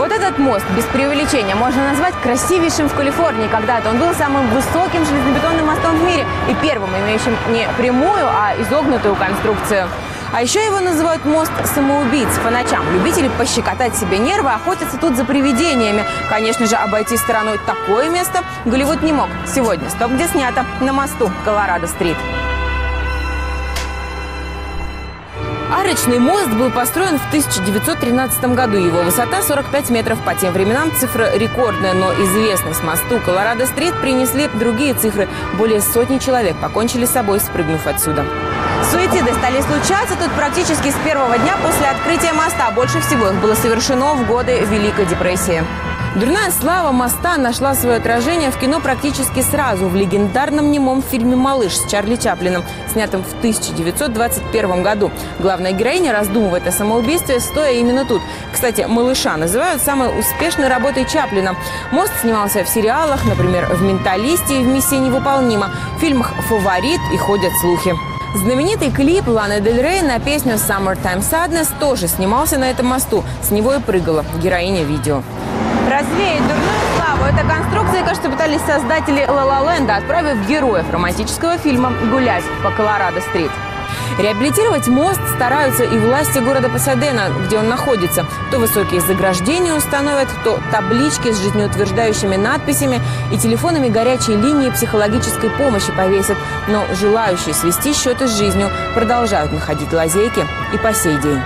Вот этот мост, без преувеличения, можно назвать красивейшим в Калифорнии. Когда-то он был самым высоким железнобетонным мостом в мире и первым, имеющим не прямую, а изогнутую конструкцию. А еще его называют мост самоубийц. По ночам любители пощекотать себе нервы охотятся тут за привидениями. Конечно же, обойти стороной такое место Голливуд не мог. Сегодня стоп, где снято, на мосту Колорадо-стрит. Арочный мост был построен в 1913 году. Его высота 45 метров. По тем временам цифра рекордная, но известность мосту Колорадо-стрит принесли другие цифры. Более сотни человек покончили с собой, спрыгнув отсюда. Суициды стали случаться тут практически с первого дня после открытия моста. Больше всего их было совершено в годы Великой депрессии. Дурная слава моста нашла свое отражение в кино практически сразу в легендарном немом фильме «Малыш» с Чарли Чаплином, снятом в 1921 году. Главная героиня раздумывает о самоубийстве, стоя именно тут. Кстати, «Малыша» называют самой успешной работой Чаплина. Мост снимался в сериалах, например, в «Менталисте» и в «Миссия невыполнима», в фильмах «Фаворит» и «Ходят слухи». Знаменитый клип Ланы Дель Рей на песню «Summertime Sadness» тоже снимался на этом мосту. С него и прыгала героиня видео. Развеять дурную славу этой конструкции, кажется, пытались создатели «Ла Ла Ленда», отправив героев романтического фильма гулять по Колорадо-стрит. Реабилитировать мост стараются и власти города Пасадена, где он находится. То высокие заграждения установят, то таблички с жизнеутверждающими надписями и телефонами горячей линии психологической помощи повесят. Но желающие свести счеты с жизнью продолжают находить лазейки и по сей день.